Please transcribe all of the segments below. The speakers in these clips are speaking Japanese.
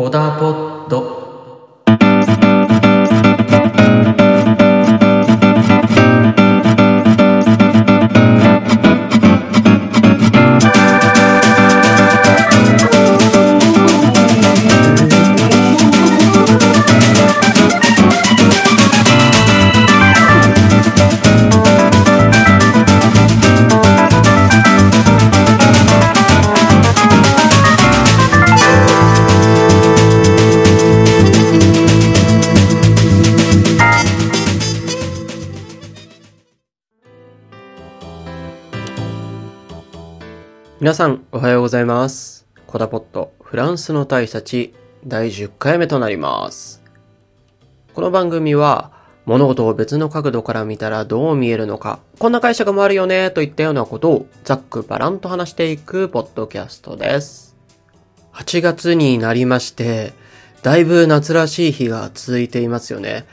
コダポッド。皆さんおはようございます。コダポットフランスの大使たち第10回目となります。この番組は物事を別の角度から見たらどう見えるのか、こんな解釈もあるよねといったようなことをざっくばらんと話していくポッドキャストです。8月になりまして、だいぶ夏らしい日が続いていますよね。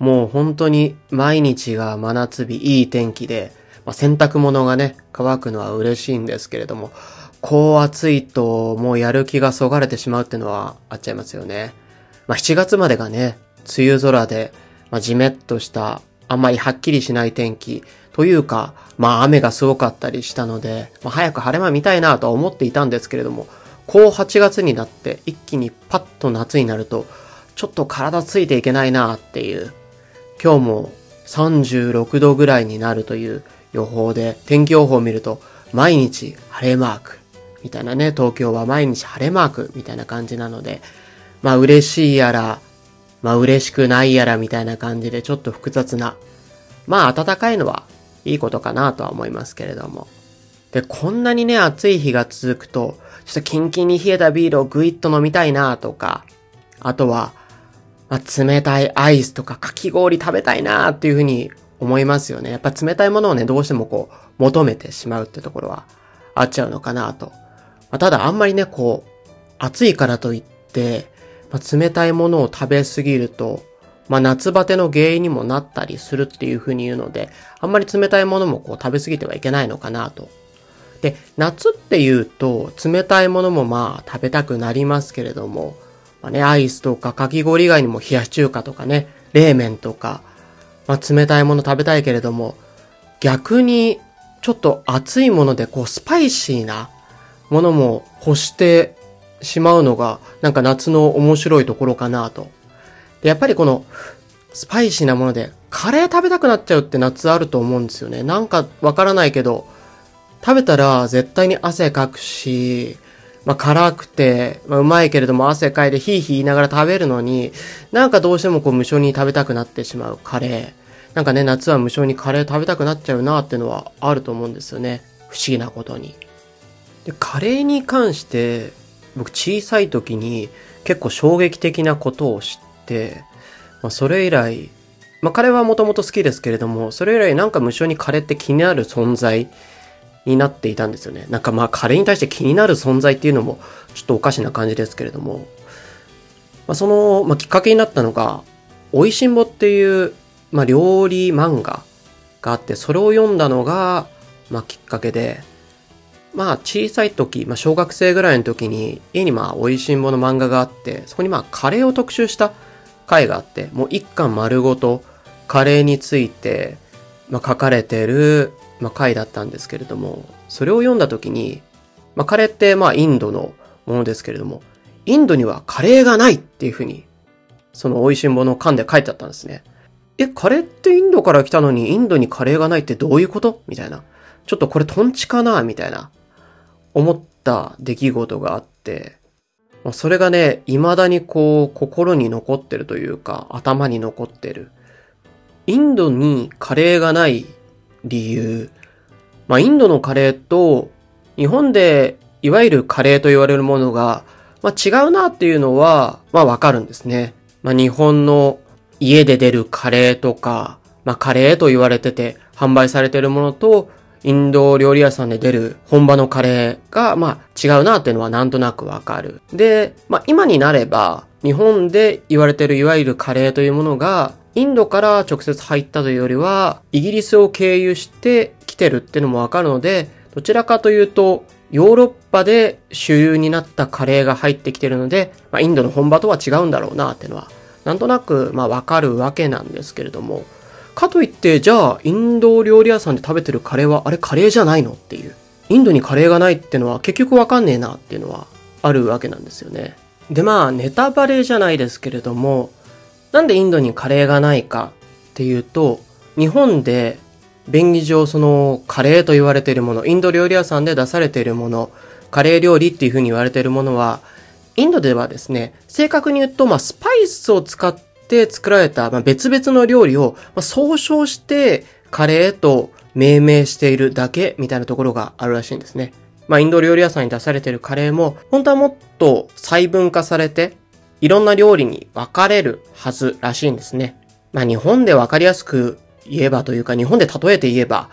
もう本当に毎日が真夏日いい天気で、まあ、洗濯物がね、乾くのは嬉しいんですけれども、こう暑いともうやる気がそがれてしまうっていうのはあっちゃいますよね。まあ、7月までがね、梅雨空で、まあ、じめっとした、あんまりはっきりしない天気というか、まあ雨がすごかったりしたので、まあ、早く晴れ間見たいなとは思っていたんですけれども、こう8月になって一気にパッと夏になると、ちょっと体ついていけないなっていう、今日も36度ぐらいになるという予報で、天気予報を見ると、毎日晴れマーク。みたいなね、東京は毎日晴れマークみたいな感じなので、まあ嬉しいやら、まあ嬉しくないやらみたいな感じでちょっと複雑な、まあ暖かいのはいいことかなとは思いますけれども。で、こんなにね、暑い日が続くと、ちょっとキンキンに冷えたビールをグイッと飲みたいなとか、あとは、まあ、冷たいアイスとかかき氷食べたいなっていうふうに思いますよね。やっぱ冷たいものをね、どうしてもこう、求めてしまうってところはあっちゃうのかなと。まあ、ただあんまりね、こう、暑いからといって、まあ、冷たいものを食べすぎると、まあ、夏バテの原因にもなったりするっていうふうに言うので、あんまり冷たいものもこう食べ過ぎてはいけないのかなと。で、夏っていうと、冷たいものもまあ食べたくなりますけれども、まあね、アイスとかかき氷以外にも冷やし中華とかね、冷麺とか、まあ、冷たいもの食べたいけれども、逆にちょっと熱いものでこうスパイシーなものも欲してしまうのがなんか夏の面白いところかなと。やっぱりこのスパイシーなものでカレー食べたくなっちゃうって夏あると思うんですよね。なんかわからないけど、食べたら絶対に汗かくし、まあ、辛くて、まあ、うまいけれども汗かいてヒーヒー言いながら食べるのに、なんかどうしてもこう無性に食べたくなってしまうカレー。なんかね、夏は無性にカレー食べたくなっちゃうなっていうのはあると思うんですよね。不思議なことに。で、カレーに関して、僕小さい時に結構衝撃的なことを知って、まあ、それ以来、まあ、カレーはもともと好きですけれども、それ以来なんか無性にカレーって気になる存在になっていたんですよね。なんかまあカレーに対して気になる存在っていうのもちょっとおかしな感じですけれども、まあ、その、まあ、きっかけになったのが、美味しんぼっていう、まあ、料理漫画があって、それを読んだのが、まあ、きっかけで、まあ、小さい時、まあ、小学生ぐらいの時に、家にまあ、美味しんぼの漫画があって、そこにまあ、カレーを特集した回があって、もう一巻丸ごと、カレーについて、まあ、書かれてる、まあ、回だったんですけれども、それを読んだ時に、まあ、カレーってまあ、インドのものですけれども、インドにはカレーがないっていうふうに、その美味しんぼの巻で書いてあったんですね。え、カレーってインドから来たのにインドにカレーがないってどういうこと？みたいな。ちょっとこれトンチかな？みたいな。思った出来事があって、もうそれがね、未だにこう、心に残ってるというか、頭に残ってる。インドにカレーがない理由。まあ、インドのカレーと、日本でいわゆるカレーと言われるものが、まあ、違うなっていうのは、まあ、わかるんですね。まあ、日本の家で出るカレーとか、まあ、カレーと言われてて販売されてるものと、インド料理屋さんで出る本場のカレーが、まあ、違うなっていうのはなんとなくわかる。で、まあ、今になれば、日本で言われてるいわゆるカレーというものが、インドから直接入ったというよりは、イギリスを経由しててるっていうのもわかるので、どちらかというと、ヨーロッパで主流になったカレーが入ってきてるので、まあ、インドの本場とは違うんだろうなっていうのは、なんとなく、まあ、わかるわけなんですけれども、かといって、じゃあ、インド料理屋さんで食べてるカレーは、あれカレーじゃないのっていう。インドにカレーがないっていうのは結局わかんねえなっていうのはあるわけなんですよね。で、まあ、ネタバレじゃないですけれども、なんでインドにカレーがないかっていうと、日本で便宜上そのカレーと言われているもの、インド料理屋さんで出されているもの、カレー料理っていうふうに言われているものは、インドではですね、正確に言うと、まあ、スパイスを使って作られた、まあ、別々の料理を、まあ、総称してカレーと命名しているだけみたいなところがあるらしいんですね。まあ、インド料理屋さんに出されているカレーも、本当はもっと細分化されて、いろんな料理に分かれるはずらしいんですね。まあ、日本で分かりやすく言えばというか、日本で例えて言えば、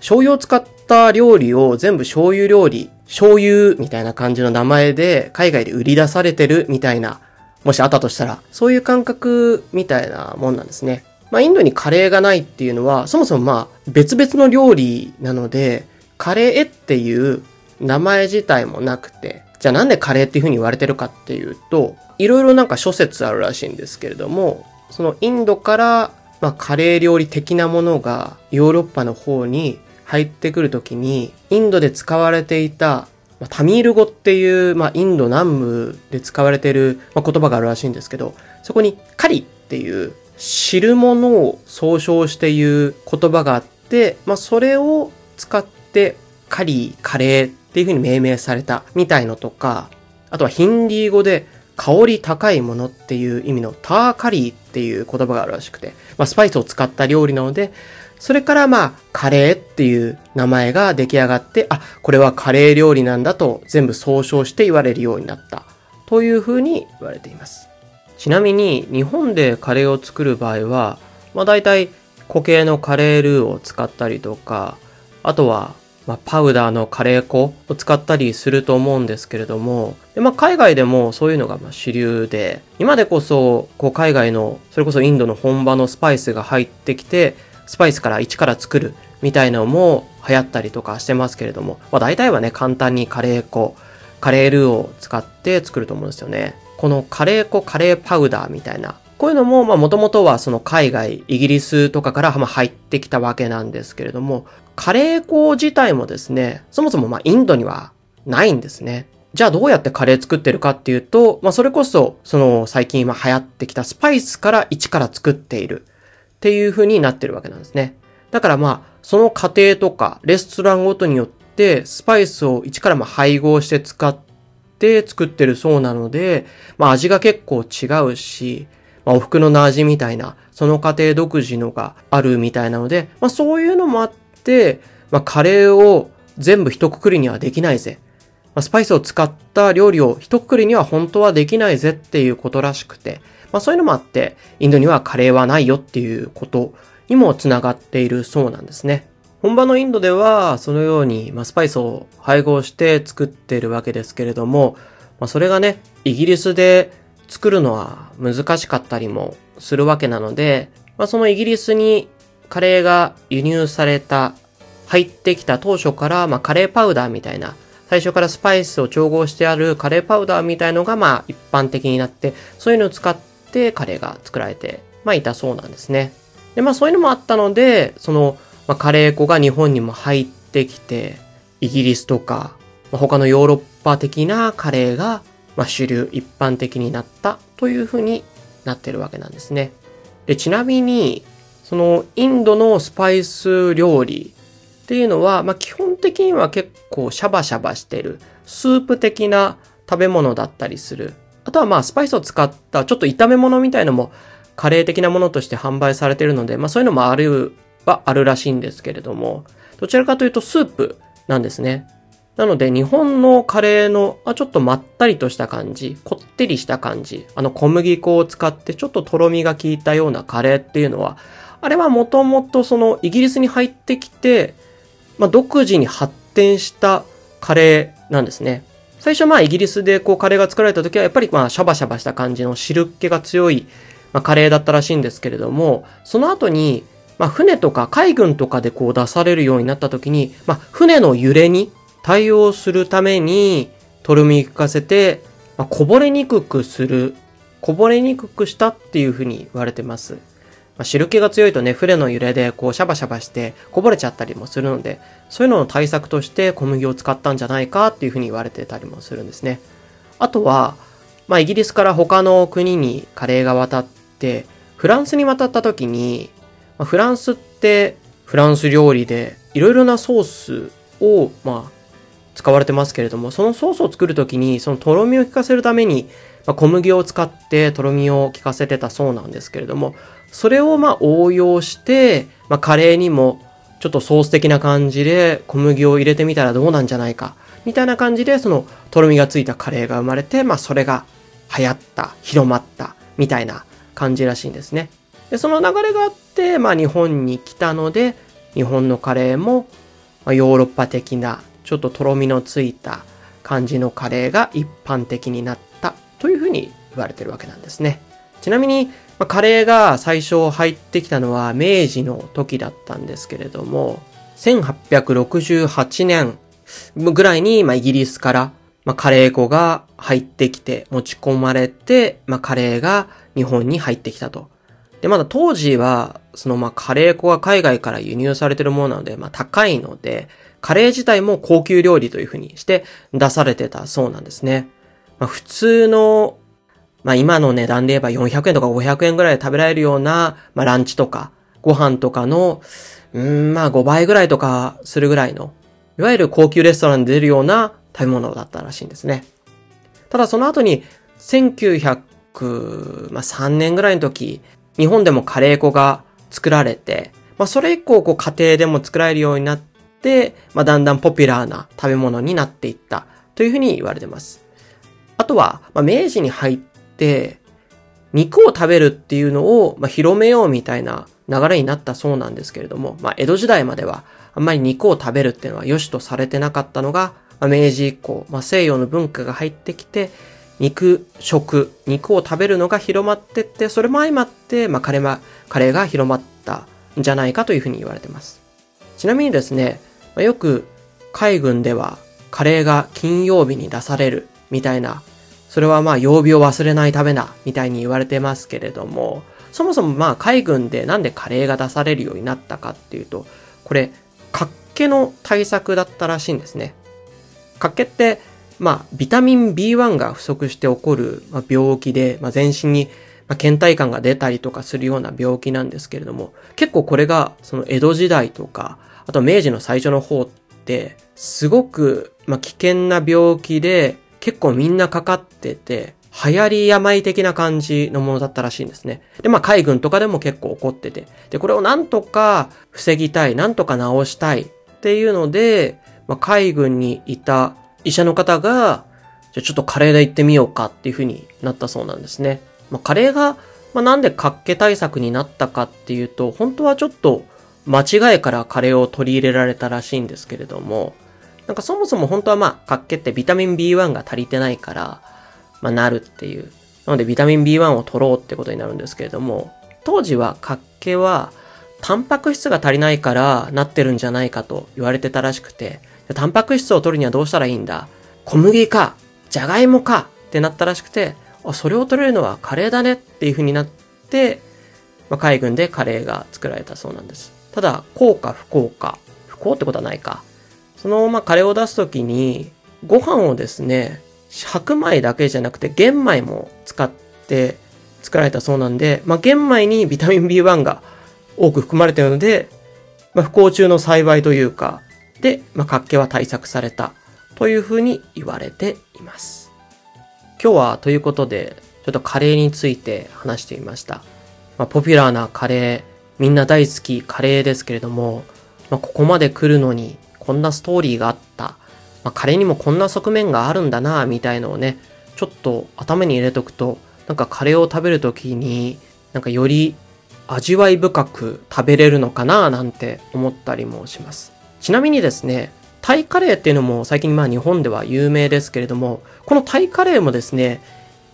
醤油を使った料理を全部醤油料理、醤油みたいな感じの名前で海外で売り出されてるみたいな、もしあったとしたら、そういう感覚みたいなもんなんですね。まあ、インドにカレーがないっていうのは、そもそもまあ、別々の料理なので、カレーっていう名前自体もなくて、じゃあなんでカレーっていう風に言われてるかっていうと、いろいろなんか諸説あるらしいんですけれども、そのインドからまあ、カレー料理的なものがヨーロッパの方に入ってくるときに、インドで使われていた、ま、タミール語っていう、まあ、インド南部で使われている、まあ、言葉があるらしいんですけど、そこにカリっていう知るものを総称して言う言葉があって、まあ、それを使ってカリー、カレーっていう風に命名されたみたいのとか、あとはヒンディー語で香り高いものっていう意味のターカリーっていう言葉があるらしくて、まあ、スパイスを使った料理なので、それからまあ、カレーっていう名前が出来上がって、あ、これはカレー料理なんだと全部総称して言われるようになったというふうに言われています。ちなみに、日本でカレーを作る場合は、まあ大体固形のカレールーを使ったりとか、あとはまあ、パウダーのカレー粉を使ったりすると思うんですけれども、でまあ、海外でもそういうのがま主流で、今でこそこう海外の、それこそインドの本場のスパイスが入ってきて、スパイスから一から作るみたいなのも流行ったりとかしてますけれども、まあ、大体はね、簡単にカレー粉、カレールーを使って作ると思うんですよね。このカレー粉、カレーパウダーみたいな、こういうのも、まあ、もともとはその海外、イギリスとかから入ってきたわけなんですけれども、カレー粉自体もですね、そもそもまあインドにはないんですね。じゃあどうやってカレー作ってるかっていうと、まあそれこそ、その最近今流行ってきたスパイスから一から作っているっていう風になってるわけなんですね。だからまあ、その過程とかレストランごとによってスパイスを一からま配合して使って作ってるそうなので、まあ味が結構違うし、まあ、お袋の味みたいな、その過程独自のがあるみたいなので、まあそういうのもあって、まあ、カレーを全部一括りにはできないぜ。まあ、スパイスを使った料理を一括りには本当はできないぜっていうことらしくて、まあ、そういうのもあって、インドにはカレーはないよっていうことにもつながっているそうなんですね。本場のインドでは、そのように、まあ、スパイスを配合して作っているわけですけれども、まあ、それがね、イギリスで作るのは難しかったりもするわけなので、まあ、そのイギリスにカレーが輸入された、入ってきた当初から、まあ、カレーパウダーみたいな、最初からスパイスを調合してあるカレーパウダーみたいのが、まあ、一般的になって、そういうのを使ってカレーが作られて、まあ、いたそうなんですね。で、まあ、そういうのもあったので、その、まあ、カレー粉が日本にも入ってきて、イギリスとか、ま、他のヨーロッパ的なカレーが、まあ、主流、一般的になったというふうになってるわけなんですね。で、ちなみに、そのインドのスパイス料理っていうのは、まあ、基本的には結構シャバシャバしてるスープ的な食べ物だったりする。あとはまあスパイスを使ったちょっと炒め物みたいのもカレー的なものとして販売されてるので、まあそういうのもあるはあるらしいんですけれども、どちらかというとスープなんですね。なので日本のカレーのあちょっとまったりとした感じ、こってりした感じ、あの小麦粉を使ってちょっととろみが効いたようなカレーっていうのはあれはもともとそのイギリスに入ってきて、まあ、独自に発展したカレーなんですね。最初まあイギリスでこうカレーが作られた時はやっぱりまあシャバシャバした感じの汁っ気が強い、まあ、カレーだったらしいんですけれども、その後にまあ船とか海軍とかでこう出されるようになった時に、まあ船の揺れに対応するために、とろみ効かせて、まあ、こぼれにくくする、こぼれにくくしたっていうふうに言われてます。まあ、汁気が強いとね、船の揺れでこうシャバシャバしてこぼれちゃったりもするので、そういうのの対策として小麦を使ったんじゃないかっていうふうに言われてたりもするんですね。あとは、まあ、イギリスから他の国にカレーが渡って、フランスに渡った時に、まあ、フランスってフランス料理でいろいろなソースを、まあ、使われてますけれども、そのソースを作るときに、そのとろみを効かせるために、まあ、小麦を使ってとろみを効かせてたそうなんですけれども、それをまあ応用して、まあ、カレーにもちょっとソース的な感じで小麦を入れてみたらどうなんじゃないか、みたいな感じで、そのとろみがついたカレーが生まれて、まあそれが流行った、広まった、みたいな感じらしいんですね。で、その流れがあって、まあ日本に来たので、日本のカレーも、まあ、ヨーロッパ的な、ちょっととろみのついた感じのカレーが一般的になったというふうに言われてるわけなんですね。ちなみに、ま、カレーが最初入ってきたのは明治の時だったんですけれども、1868年ぐらいに、ま、イギリスから、ま、カレー粉が入ってきて持ち込まれて、ま、カレーが日本に入ってきたと。で、まだ当時は、そのまカレー粉が海外から輸入されてるものなので、まあ高いので、カレー自体も高級料理というふうにして出されてたそうなんですね。まあ普通の、まあ今の値段で言えば400円とか500円ぐらいで食べられるような、まあランチとかご飯とかの、うん、まあ5倍ぐらいとかするぐらいの、いわゆる高級レストランで出るような食べ物だったらしいんですね。ただその後に1903年ぐらいの時、日本でもカレー粉が作られて、まあ、それ以降、こう、家庭でも作られるようになって、まあ、だんだんポピュラーな食べ物になっていったというふうに言われてます。あとは、まあ、明治に入って、肉を食べるっていうのを、まあ、広めようみたいな流れになったそうなんですけれども、まあ、江戸時代までは、あんまり肉を食べるっていうのは良しとされてなかったのが、まあ、明治以降、まあ、西洋の文化が入ってきて、肉食、肉を食べるのが広まってって、それも相まって、まあ、カレー、が広まったんじゃないかというふうに言われてます。ちなみにですね、ま、よく海軍ではカレーが金曜日に出されるみたいな、それはまあ曜日を忘れないためだみたいに言われてますけれども、そもそもまあ海軍でなんでカレーが出されるようになったかっていうと、これ、活気の対策だったらしいんですね。活気ってまあ、ビタミン B1 が不足して起こる、病気で、まあ、全身に、倦怠感が出たりとかするような病気なんですけれども、結構これが、その江戸時代とか、あと明治の最初の方って、すごく、ま危険な病気で、結構みんなかかってて、流行り病的な感じのものだったらしいんですね。で、まあ海軍とかでも結構起こってて。で、これをなんとか防ぎたい、なんとか治したいっていうので、まあ、海軍にいた医者の方が、じゃあちょっとカレーで行ってみようかっていう風になったそうなんですね。まあ、カレーが、まあ、なんで活気対策になったかっていうと、本当はちょっと間違いからカレーを取り入れられたらしいんですけれども、なんかそもそも本当はまあ、活気ってビタミン B1 が足りてないから、まあなるっていう。なのでビタミン B1 を取ろうってことになるんですけれども、当時は活気はタンパク質が足りないからなってるんじゃないかと言われてたらしくて、タンパク質を取るにはどうしたらいいんだ？小麦か、じゃがいもかってなったらしくて、あ、それを取れるのはカレーだねっていう風になって、まあ、海軍でカレーが作られたそうなんです。ただ、幸か不幸か、不幸ってことはないか。その、まあ、カレーを出すときに、ご飯をですね、白米だけじゃなくて玄米も使って作られたそうなんで、まあ、玄米にビタミン B1 が多く含まれているので、まあ、不幸中の幸いというか、で、まあ、活気は対策されたというふうに言われています。今日はということで、ちょっとカレーについて話してみました。まあ、ポピュラーなカレー、みんな大好きカレーですけれども、まあ、ここまで来るのにこんなストーリーがあった。まあ、カレーにもこんな側面があるんだな、みたいのをね、ちょっと頭に入れとくと、なんかカレーを食べるときに、なんかより味わい深く食べれるのかななんて思ったりもします。ちなみにですね、タイカレーっていうのも最近まあ日本では有名ですけれども、このタイカレーもですね、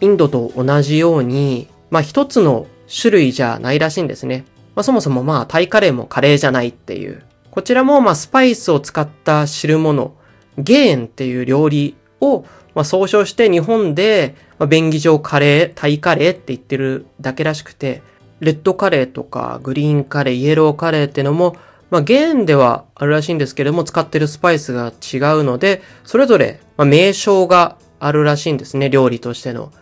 インドと同じように、まあ一つの種類じゃないらしいんですね。まあそもそもまあタイカレーもカレーじゃないっていう。こちらもまあスパイスを使った汁物ゲーンっていう料理を、まあ、総称して日本で、ま、便宜上カレー、タイカレーって言ってるだけらしくて、レッドカレーとかグリーンカレー、イエローカレーってのも、まあ、ゲーンではあるらしいんですけれども、使ってるスパイスが違うので、それぞれ、まあ、名称があるらしいんですね、料理としての。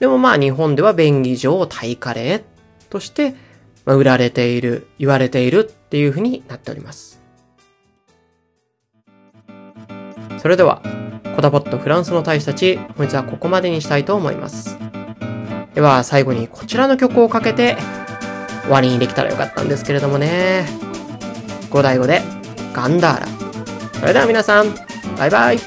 でもまあ日本では便宜上タイカレーとして、まあ、売られている、言われているっていう風になっております。それでは、コダポットフランスの大使たち、本日はここまでにしたいと思います。では最後にこちらの曲をかけて終わりにできたらよかったんですけれどもね。五代五でガンダーラ。それでは皆さん、バイバイ。